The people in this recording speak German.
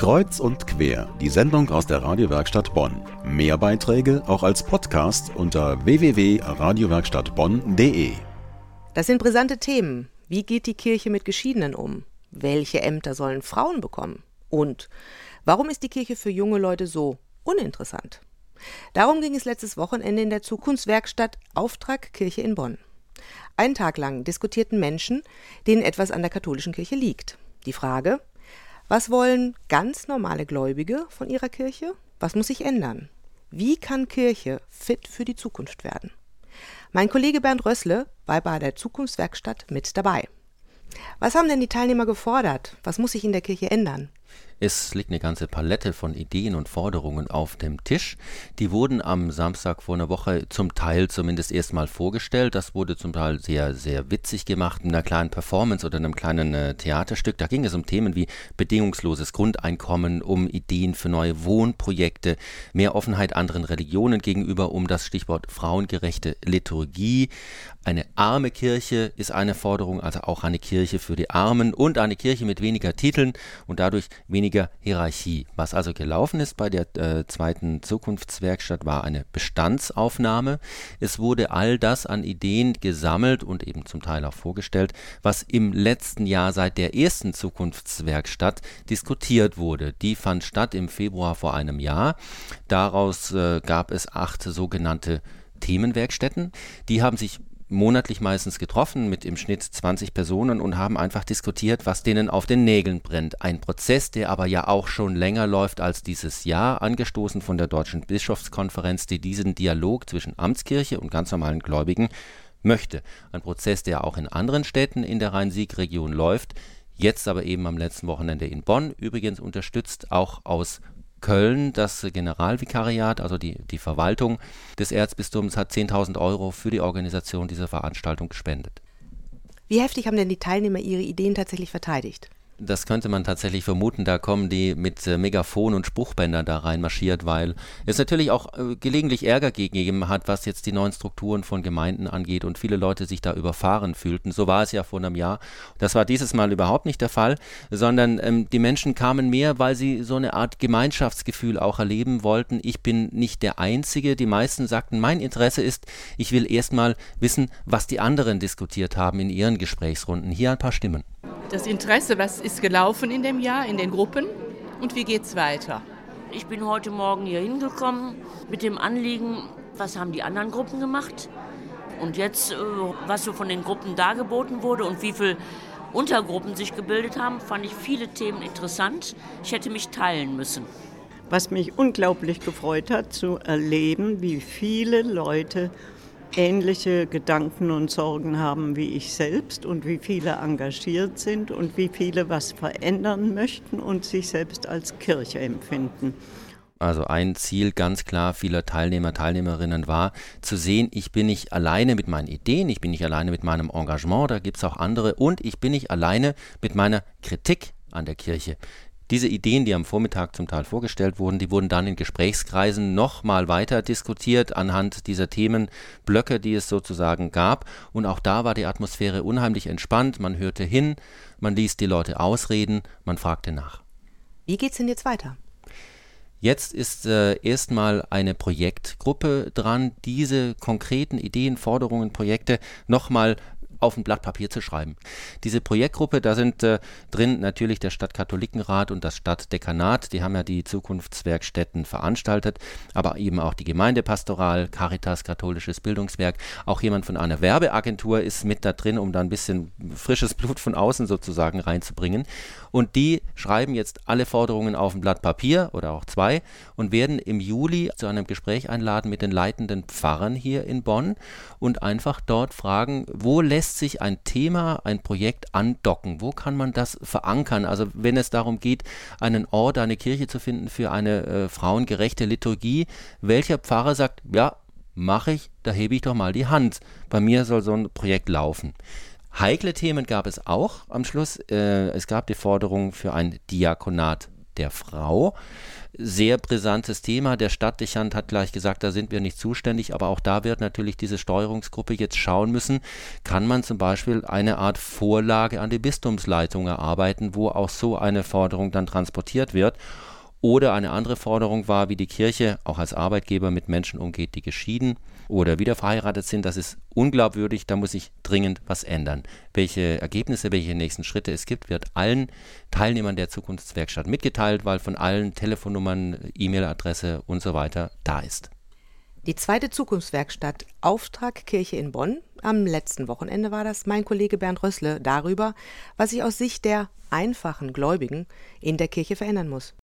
Kreuz und quer, die Sendung aus der Radiowerkstatt Bonn. Mehr Beiträge auch als Podcast unter www.radiowerkstattbonn.de. Das sind brisante Themen. Wie geht die Kirche mit Geschiedenen um? Welche Ämter sollen Frauen bekommen? Und warum ist die Kirche für junge Leute so uninteressant? Darum ging es letztes Wochenende in der Zukunftswerkstatt Auftrag Kirche in Bonn. Einen Tag lang diskutierten Menschen, denen etwas an der katholischen Kirche liegt. Die Frage, was wollen ganz normale Gläubige von ihrer Kirche? Was muss sich ändern? Wie kann Kirche fit für die Zukunft werden? Mein Kollege Bernd Rössle war bei der Zukunftswerkstatt mit dabei. Was haben denn die Teilnehmer gefordert? Was muss sich in der Kirche ändern? Es liegt eine ganze Palette von Ideen und Forderungen auf dem Tisch. Die wurden am Samstag vor einer Woche zum Teil zumindest erstmal vorgestellt. Das wurde zum Teil sehr, sehr witzig gemacht, in einer kleinen Performance oder einem kleinen äh, Theaterstück. Da ging es um Themen wie bedingungsloses Grundeinkommen, um Ideen für neue Wohnprojekte, mehr Offenheit anderen Religionen gegenüber, um das Stichwort frauengerechte Liturgie. Eine arme Kirche ist eine Forderung, also auch eine Kirche für die Armen und eine Kirche mit weniger Titeln und dadurch weniger Hierarchie. Was also gelaufen ist bei der äh, zweiten Zukunftswerkstatt war eine Bestandsaufnahme. Es wurde all das an Ideen gesammelt und eben zum Teil auch vorgestellt, was im letzten Jahr seit der ersten Zukunftswerkstatt diskutiert wurde. Die fand statt im Februar vor einem Jahr. Daraus äh, gab es acht sogenannte Themenwerkstätten. Die haben sich monatlich meistens getroffen mit im Schnitt 20 Personen und haben einfach diskutiert, was denen auf den Nägeln brennt. Ein Prozess, der aber ja auch schon länger läuft als dieses Jahr, angestoßen von der Deutschen Bischofskonferenz, die diesen Dialog zwischen Amtskirche und ganz normalen Gläubigen möchte. Ein Prozess, der auch in anderen Städten in der Rhein-Sieg-Region läuft, jetzt aber eben am letzten Wochenende in Bonn, übrigens unterstützt auch aus Köln, das Generalvikariat, also die, die Verwaltung des Erzbistums, hat 10.000 Euro für die Organisation dieser Veranstaltung gespendet. Wie heftig haben denn die Teilnehmer ihre Ideen tatsächlich verteidigt? Das könnte man tatsächlich vermuten. Da kommen die mit äh, Megafon und Spruchbändern da reinmarschiert, weil es natürlich auch äh, gelegentlich Ärger gegeben hat, was jetzt die neuen Strukturen von Gemeinden angeht und viele Leute sich da überfahren fühlten. So war es ja vor einem Jahr. Das war dieses Mal überhaupt nicht der Fall, sondern ähm, die Menschen kamen mehr, weil sie so eine Art Gemeinschaftsgefühl auch erleben wollten. Ich bin nicht der Einzige. Die meisten sagten, mein Interesse ist, ich will erstmal wissen, was die anderen diskutiert haben in ihren Gesprächsrunden. Hier ein paar Stimmen das Interesse, was ist gelaufen in dem Jahr in den Gruppen und wie geht es weiter? Ich bin heute Morgen hier hingekommen mit dem Anliegen, was haben die anderen Gruppen gemacht? Und jetzt, äh, was so von den Gruppen dargeboten wurde und wie viele Untergruppen sich gebildet haben, fand ich viele Themen interessant. Ich hätte mich teilen müssen. Was mich unglaublich gefreut hat, zu erleben, wie viele Leute ähnliche Gedanken und Sorgen haben wie ich selbst und wie viele engagiert sind und wie viele was verändern möchten und sich selbst als Kirche empfinden. Also ein Ziel ganz klar vieler Teilnehmer, Teilnehmerinnen war zu sehen, ich bin nicht alleine mit meinen Ideen, ich bin nicht alleine mit meinem Engagement, da gibt es auch andere und ich bin nicht alleine mit meiner Kritik an der Kirche. Diese Ideen, die am Vormittag zum Teil vorgestellt wurden, die wurden dann in Gesprächskreisen nochmal weiter diskutiert anhand dieser Themenblöcke, die es sozusagen gab. Und auch da war die Atmosphäre unheimlich entspannt. Man hörte hin, man ließ die Leute ausreden, man fragte nach. Wie geht's denn jetzt weiter? Jetzt ist äh, erstmal eine Projektgruppe dran, diese konkreten Ideen, Forderungen, Projekte nochmal auf ein Blatt Papier zu schreiben. Diese Projektgruppe, da sind äh, drin natürlich der Stadtkatholikenrat und das Stadtdekanat, die haben ja die Zukunftswerkstätten veranstaltet, aber eben auch die Gemeindepastoral, Caritas, katholisches Bildungswerk, auch jemand von einer Werbeagentur ist mit da drin, um da ein bisschen frisches Blut von außen sozusagen reinzubringen. Und die schreiben jetzt alle Forderungen auf ein Blatt Papier oder auch zwei und werden im Juli zu einem Gespräch einladen mit den leitenden Pfarrern hier in Bonn und einfach dort fragen, wo lässt sich ein Thema, ein Projekt andocken? Wo kann man das verankern? Also wenn es darum geht, einen Ort, eine Kirche zu finden für eine äh, frauengerechte Liturgie, welcher Pfarrer sagt, ja, mache ich, da hebe ich doch mal die Hand. Bei mir soll so ein Projekt laufen. Heikle Themen gab es auch am Schluss. Äh, es gab die Forderung für ein Diakonat der Frau. Sehr brisantes Thema. Der Stadtdechant hat gleich gesagt, da sind wir nicht zuständig, aber auch da wird natürlich diese Steuerungsgruppe jetzt schauen müssen, kann man zum Beispiel eine Art Vorlage an die Bistumsleitung erarbeiten, wo auch so eine Forderung dann transportiert wird. Oder eine andere Forderung war, wie die Kirche auch als Arbeitgeber mit Menschen umgeht, die geschieden oder wieder verheiratet sind. Das ist unglaubwürdig, da muss sich dringend was ändern. Welche Ergebnisse, welche nächsten Schritte es gibt, wird allen Teilnehmern der Zukunftswerkstatt mitgeteilt, weil von allen Telefonnummern, E-Mail-Adresse und so weiter da ist. Die zweite Zukunftswerkstatt Auftrag Kirche in Bonn. Am letzten Wochenende war das mein Kollege Bernd Rössle darüber, was sich aus Sicht der einfachen Gläubigen in der Kirche verändern muss.